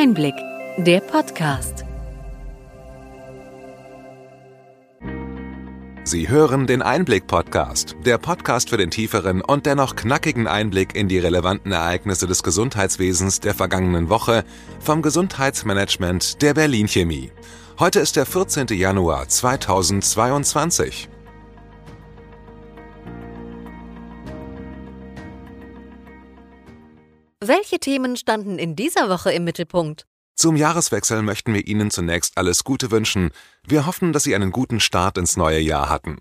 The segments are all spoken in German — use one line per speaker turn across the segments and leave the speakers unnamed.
Einblick, der Podcast.
Sie hören den Einblick-Podcast, der Podcast für den tieferen und dennoch knackigen Einblick in die relevanten Ereignisse des Gesundheitswesens der vergangenen Woche vom Gesundheitsmanagement der Berlin Chemie. Heute ist der 14. Januar 2022.
Welche Themen standen in dieser Woche im Mittelpunkt?
Zum Jahreswechsel möchten wir Ihnen zunächst alles Gute wünschen. Wir hoffen, dass Sie einen guten Start ins neue Jahr hatten.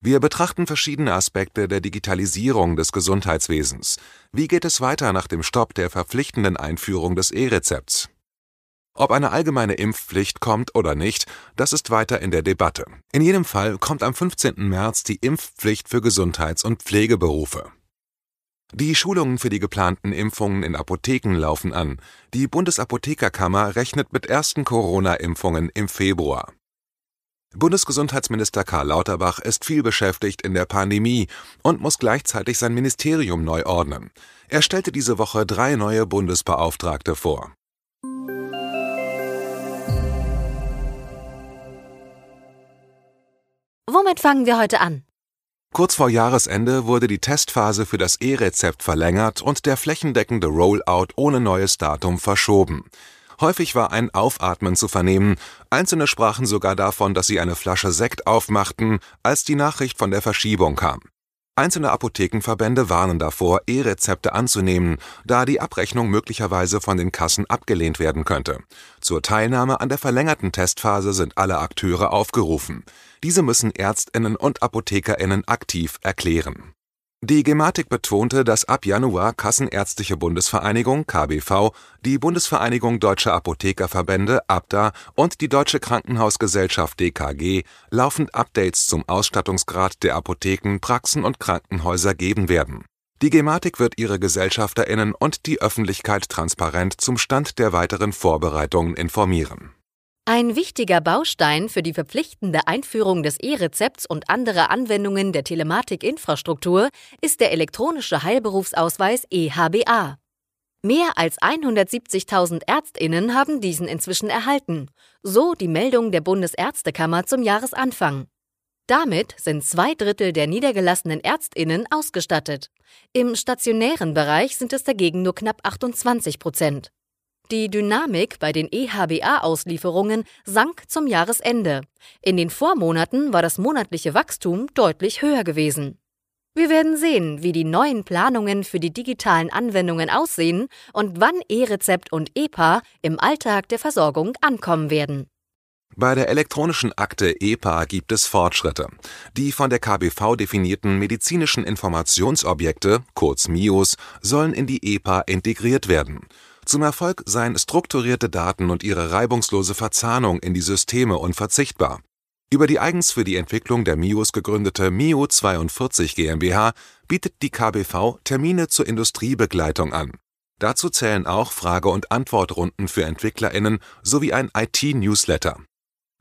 Wir betrachten verschiedene Aspekte der Digitalisierung des Gesundheitswesens. Wie geht es weiter nach dem Stopp der verpflichtenden Einführung des E-Rezepts? Ob eine allgemeine Impfpflicht kommt oder nicht, das ist weiter in der Debatte. In jedem Fall kommt am 15. März die Impfpflicht für Gesundheits- und Pflegeberufe. Die Schulungen für die geplanten Impfungen in Apotheken laufen an. Die Bundesapothekerkammer rechnet mit ersten Corona-Impfungen im Februar. Bundesgesundheitsminister Karl Lauterbach ist viel beschäftigt in der Pandemie und muss gleichzeitig sein Ministerium neu ordnen. Er stellte diese Woche drei neue Bundesbeauftragte vor.
Womit fangen wir heute an?
Kurz vor Jahresende wurde die Testphase für das E-Rezept verlängert und der flächendeckende Rollout ohne neues Datum verschoben. Häufig war ein Aufatmen zu vernehmen, einzelne sprachen sogar davon, dass sie eine Flasche Sekt aufmachten, als die Nachricht von der Verschiebung kam. Einzelne Apothekenverbände warnen davor, E-Rezepte anzunehmen, da die Abrechnung möglicherweise von den Kassen abgelehnt werden könnte. Zur Teilnahme an der verlängerten Testphase sind alle Akteure aufgerufen. Diese müssen Ärztinnen und Apothekerinnen aktiv erklären die Gematik betonte, dass ab Januar Kassenärztliche Bundesvereinigung (KBV), die Bundesvereinigung Deutscher Apothekerverbände (ABDA) und die Deutsche Krankenhausgesellschaft (DKG) laufend Updates zum Ausstattungsgrad der Apotheken, Praxen und Krankenhäuser geben werden. Die Gematik wird ihre GesellschafterInnen und die Öffentlichkeit transparent zum Stand der weiteren Vorbereitungen informieren
ein wichtiger Baustein für die verpflichtende Einführung des E-Rezepts und anderer Anwendungen der Telematikinfrastruktur ist der elektronische Heilberufsausweis EHBA. Mehr als 170.000 Ärztinnen haben diesen inzwischen erhalten, so die Meldung der Bundesärztekammer zum Jahresanfang. Damit sind zwei Drittel der niedergelassenen Ärztinnen ausgestattet. Im stationären Bereich sind es dagegen nur knapp 28 Prozent. Die Dynamik bei den EHBA-Auslieferungen sank zum Jahresende. In den Vormonaten war das monatliche Wachstum deutlich höher gewesen. Wir werden sehen, wie die neuen Planungen für die digitalen Anwendungen aussehen und wann E-Rezept und EPA im Alltag der Versorgung ankommen werden.
Bei der elektronischen Akte EPA gibt es Fortschritte. Die von der KBV definierten medizinischen Informationsobjekte, kurz MIOS, sollen in die EPA integriert werden. Zum Erfolg seien strukturierte Daten und ihre reibungslose Verzahnung in die Systeme unverzichtbar. Über die eigens für die Entwicklung der MIOS gegründete MIO 42 GmbH bietet die KBV Termine zur Industriebegleitung an. Dazu zählen auch Frage- und Antwortrunden für EntwicklerInnen sowie ein IT-Newsletter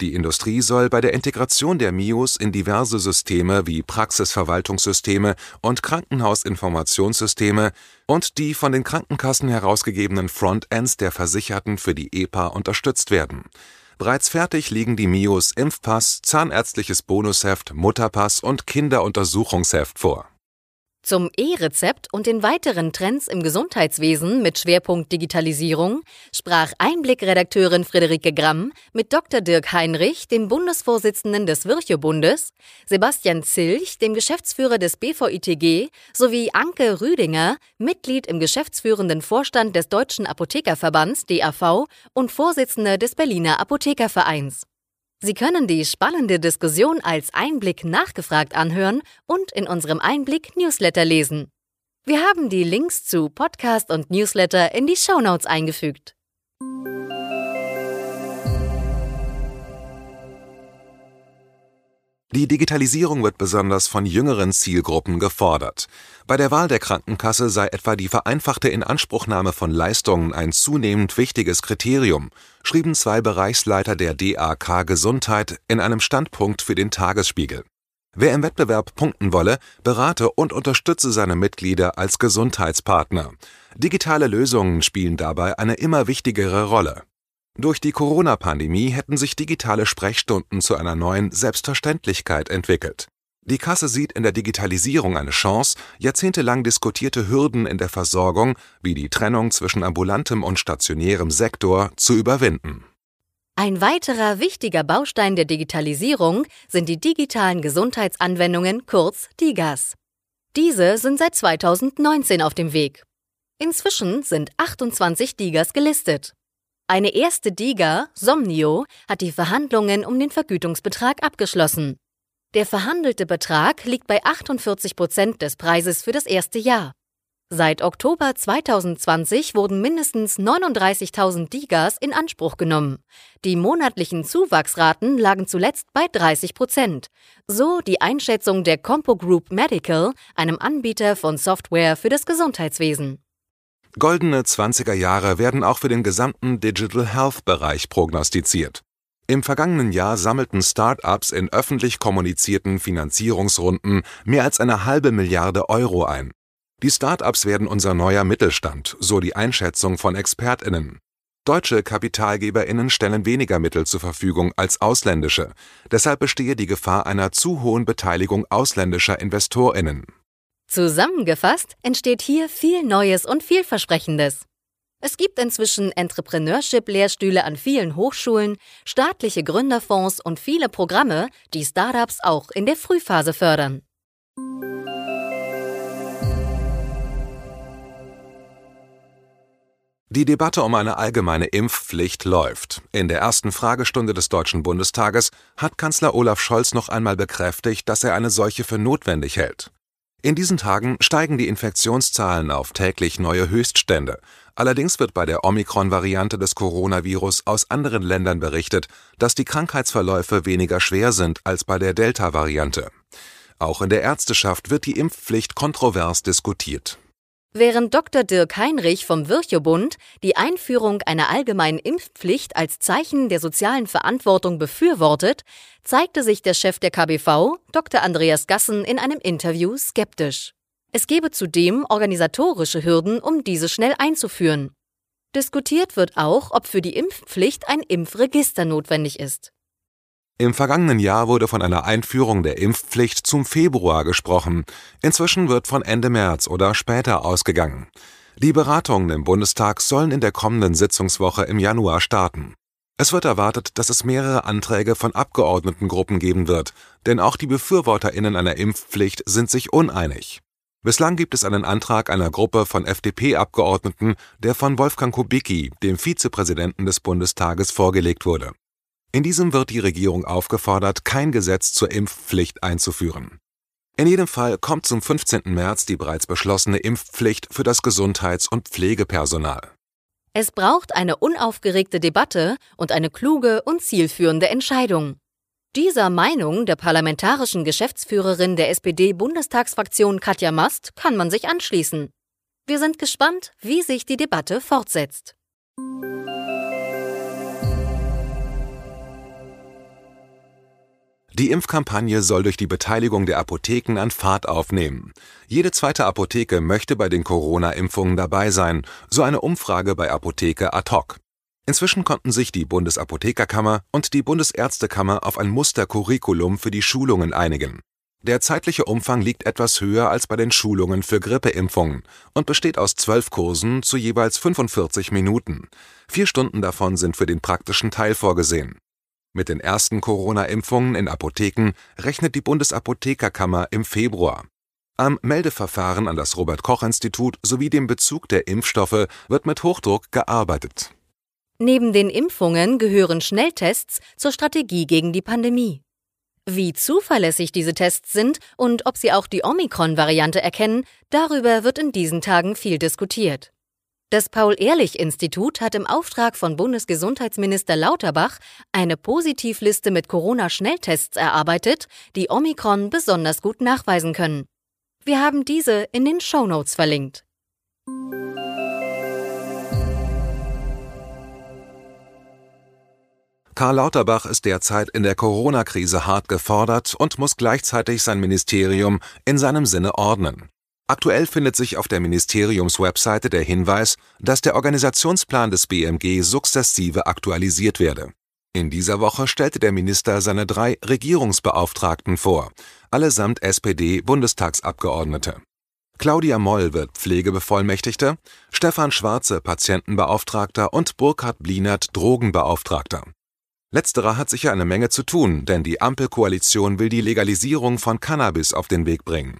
die Industrie soll bei der Integration der MIOS in diverse Systeme wie Praxisverwaltungssysteme und Krankenhausinformationssysteme und die von den Krankenkassen herausgegebenen Frontends der Versicherten für die EPA unterstützt werden. Bereits fertig liegen die MIOS Impfpass, Zahnärztliches Bonusheft, Mutterpass und Kinderuntersuchungsheft vor
zum E-Rezept und den weiteren Trends im Gesundheitswesen mit Schwerpunkt Digitalisierung sprach Einblick-Redakteurin Friederike Gramm mit Dr. Dirk Heinrich, dem Bundesvorsitzenden des Virchow-Bundes, Sebastian Zilch, dem Geschäftsführer des BVITG, sowie Anke Rüdinger, Mitglied im geschäftsführenden Vorstand des Deutschen Apothekerverbands DAV und Vorsitzender des Berliner Apothekervereins. Sie können die spannende Diskussion als Einblick nachgefragt anhören und in unserem Einblick Newsletter lesen. Wir haben die Links zu Podcast und Newsletter in die Shownotes eingefügt.
Die Digitalisierung wird besonders von jüngeren Zielgruppen gefordert. Bei der Wahl der Krankenkasse sei etwa die vereinfachte Inanspruchnahme von Leistungen ein zunehmend wichtiges Kriterium, schrieben zwei Bereichsleiter der DAK Gesundheit in einem Standpunkt für den Tagesspiegel. Wer im Wettbewerb punkten wolle, berate und unterstütze seine Mitglieder als Gesundheitspartner. Digitale Lösungen spielen dabei eine immer wichtigere Rolle. Durch die Corona-Pandemie hätten sich digitale Sprechstunden zu einer neuen Selbstverständlichkeit entwickelt. Die Kasse sieht in der Digitalisierung eine Chance, jahrzehntelang diskutierte Hürden in der Versorgung, wie die Trennung zwischen ambulantem und stationärem Sektor, zu überwinden.
Ein weiterer wichtiger Baustein der Digitalisierung sind die digitalen Gesundheitsanwendungen, kurz DIGAS. Diese sind seit 2019 auf dem Weg. Inzwischen sind 28 DIGAS gelistet. Eine erste DIGA, Somnio, hat die Verhandlungen um den Vergütungsbetrag abgeschlossen. Der verhandelte Betrag liegt bei 48 Prozent des Preises für das erste Jahr. Seit Oktober 2020 wurden mindestens 39.000 Digas in Anspruch genommen. Die monatlichen Zuwachsraten lagen zuletzt bei 30 Prozent. So die Einschätzung der Compo Group Medical, einem Anbieter von Software für das Gesundheitswesen.
Goldene 20er Jahre werden auch für den gesamten Digital Health Bereich prognostiziert. Im vergangenen Jahr sammelten Start-ups in öffentlich kommunizierten Finanzierungsrunden mehr als eine halbe Milliarde Euro ein. Die Start-ups werden unser neuer Mittelstand, so die Einschätzung von ExpertInnen. Deutsche KapitalgeberInnen stellen weniger Mittel zur Verfügung als ausländische. Deshalb bestehe die Gefahr einer zu hohen Beteiligung ausländischer InvestorInnen.
Zusammengefasst entsteht hier viel Neues und vielversprechendes. Es gibt inzwischen Entrepreneurship-Lehrstühle an vielen Hochschulen, staatliche Gründerfonds und viele Programme, die Startups auch in der Frühphase fördern.
Die Debatte um eine allgemeine Impfpflicht läuft. In der ersten Fragestunde des Deutschen Bundestages hat Kanzler Olaf Scholz noch einmal bekräftigt, dass er eine solche für notwendig hält. In diesen Tagen steigen die Infektionszahlen auf täglich neue Höchststände. Allerdings wird bei der Omikron-Variante des Coronavirus aus anderen Ländern berichtet, dass die Krankheitsverläufe weniger schwer sind als bei der Delta-Variante. Auch in der Ärzteschaft wird die Impfpflicht kontrovers diskutiert.
Während Dr. Dirk Heinrich vom Virchow-Bund die Einführung einer allgemeinen Impfpflicht als Zeichen der sozialen Verantwortung befürwortet, zeigte sich der Chef der KBV, Dr. Andreas Gassen, in einem Interview skeptisch. Es gebe zudem organisatorische Hürden, um diese schnell einzuführen. Diskutiert wird auch, ob für die Impfpflicht ein Impfregister notwendig ist.
Im vergangenen Jahr wurde von einer Einführung der Impfpflicht zum Februar gesprochen. Inzwischen wird von Ende März oder später ausgegangen. Die Beratungen im Bundestag sollen in der kommenden Sitzungswoche im Januar starten. Es wird erwartet, dass es mehrere Anträge von Abgeordnetengruppen geben wird, denn auch die Befürworterinnen einer Impfpflicht sind sich uneinig. Bislang gibt es einen Antrag einer Gruppe von FDP-Abgeordneten, der von Wolfgang Kubicki, dem Vizepräsidenten des Bundestages, vorgelegt wurde. In diesem wird die Regierung aufgefordert, kein Gesetz zur Impfpflicht einzuführen. In jedem Fall kommt zum 15. März die bereits beschlossene Impfpflicht für das Gesundheits- und Pflegepersonal.
Es braucht eine unaufgeregte Debatte und eine kluge und zielführende Entscheidung. Dieser Meinung der parlamentarischen Geschäftsführerin der SPD-Bundestagsfraktion Katja Mast kann man sich anschließen. Wir sind gespannt, wie sich die Debatte fortsetzt.
Die Impfkampagne soll durch die Beteiligung der Apotheken an Fahrt aufnehmen. Jede zweite Apotheke möchte bei den Corona-Impfungen dabei sein, so eine Umfrage bei Apotheke ad hoc. Inzwischen konnten sich die Bundesapothekerkammer und die Bundesärztekammer auf ein Mustercurriculum für die Schulungen einigen. Der zeitliche Umfang liegt etwas höher als bei den Schulungen für Grippeimpfungen und besteht aus zwölf Kursen zu jeweils 45 Minuten. Vier Stunden davon sind für den praktischen Teil vorgesehen. Mit den ersten Corona-Impfungen in Apotheken rechnet die Bundesapothekerkammer im Februar. Am Meldeverfahren an das Robert Koch Institut sowie dem Bezug der Impfstoffe wird mit Hochdruck gearbeitet.
Neben den Impfungen gehören Schnelltests zur Strategie gegen die Pandemie. Wie zuverlässig diese Tests sind und ob sie auch die Omikron-Variante erkennen, darüber wird in diesen Tagen viel diskutiert. Das Paul-Ehrlich-Institut hat im Auftrag von Bundesgesundheitsminister Lauterbach eine Positivliste mit Corona-Schnelltests erarbeitet, die Omikron besonders gut nachweisen können. Wir haben diese in den Shownotes verlinkt.
Karl Lauterbach ist derzeit in der Corona-Krise hart gefordert und muss gleichzeitig sein Ministerium in seinem Sinne ordnen. Aktuell findet sich auf der Ministeriumswebseite der Hinweis, dass der Organisationsplan des BMG sukzessive aktualisiert werde. In dieser Woche stellte der Minister seine drei Regierungsbeauftragten vor, allesamt SPD-Bundestagsabgeordnete. Claudia Moll wird Pflegebevollmächtigte, Stefan Schwarze Patientenbeauftragter und Burkhard Blinert Drogenbeauftragter. Letzterer hat sicher eine Menge zu tun, denn die Ampelkoalition will die Legalisierung von Cannabis auf den Weg bringen.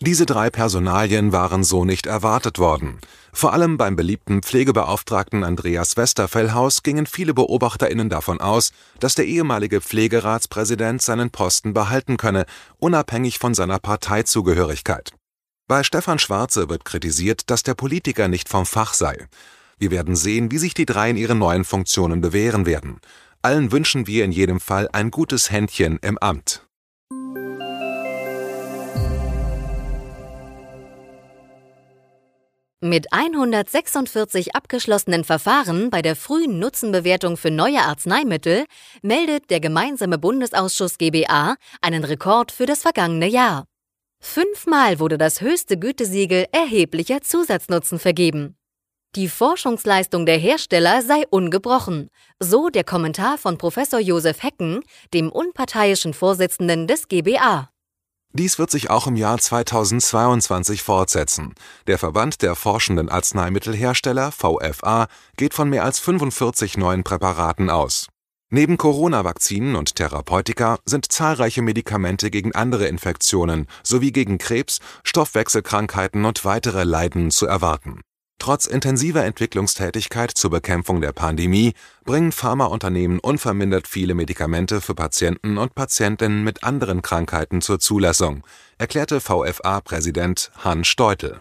Diese drei Personalien waren so nicht erwartet worden. Vor allem beim beliebten Pflegebeauftragten Andreas Westerfellhaus gingen viele BeobachterInnen davon aus, dass der ehemalige Pflegeratspräsident seinen Posten behalten könne, unabhängig von seiner Parteizugehörigkeit. Bei Stefan Schwarze wird kritisiert, dass der Politiker nicht vom Fach sei. Wir werden sehen, wie sich die drei in ihren neuen Funktionen bewähren werden. Allen wünschen wir in jedem Fall ein gutes Händchen im Amt.
Mit 146 abgeschlossenen Verfahren bei der frühen Nutzenbewertung für neue Arzneimittel meldet der gemeinsame Bundesausschuss GBA einen Rekord für das vergangene Jahr. Fünfmal wurde das höchste Gütesiegel erheblicher Zusatznutzen vergeben. Die Forschungsleistung der Hersteller sei ungebrochen, so der Kommentar von Professor Josef Hecken, dem unparteiischen Vorsitzenden des GBA.
Dies wird sich auch im Jahr 2022 fortsetzen. Der Verband der forschenden Arzneimittelhersteller VFA geht von mehr als 45 neuen Präparaten aus. Neben Corona-Vakzinen und Therapeutika sind zahlreiche Medikamente gegen andere Infektionen sowie gegen Krebs, Stoffwechselkrankheiten und weitere Leiden zu erwarten Trotz intensiver Entwicklungstätigkeit zur Bekämpfung der Pandemie bringen Pharmaunternehmen unvermindert viele Medikamente für Patienten und Patientinnen mit anderen Krankheiten zur Zulassung, erklärte VFA-Präsident Hans Steutel.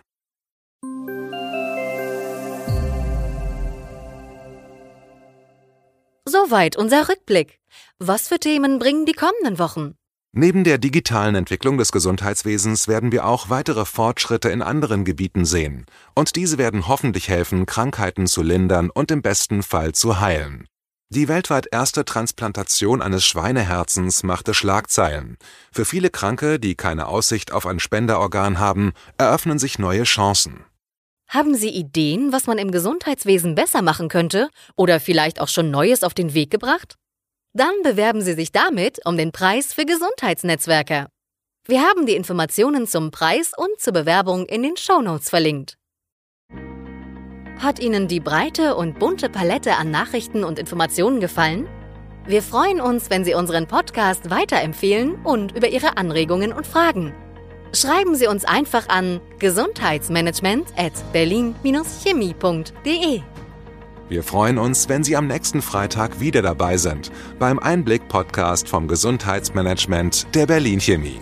Soweit unser Rückblick. Was für Themen bringen die kommenden Wochen?
Neben der digitalen Entwicklung des Gesundheitswesens werden wir auch weitere Fortschritte in anderen Gebieten sehen, und diese werden hoffentlich helfen, Krankheiten zu lindern und im besten Fall zu heilen. Die weltweit erste Transplantation eines Schweineherzens machte Schlagzeilen. Für viele Kranke, die keine Aussicht auf ein Spenderorgan haben, eröffnen sich neue Chancen.
Haben Sie Ideen, was man im Gesundheitswesen besser machen könnte oder vielleicht auch schon Neues auf den Weg gebracht? Dann bewerben Sie sich damit um den Preis für Gesundheitsnetzwerke. Wir haben die Informationen zum Preis und zur Bewerbung in den Shownotes verlinkt. Hat Ihnen die breite und bunte Palette an Nachrichten und Informationen gefallen? Wir freuen uns, wenn Sie unseren Podcast weiterempfehlen und über Ihre Anregungen und Fragen. Schreiben Sie uns einfach an gesundheitsmanagement at berlin-chemie.de.
Wir freuen uns, wenn Sie am nächsten Freitag wieder dabei sind beim Einblick-Podcast vom Gesundheitsmanagement der Berlin Chemie.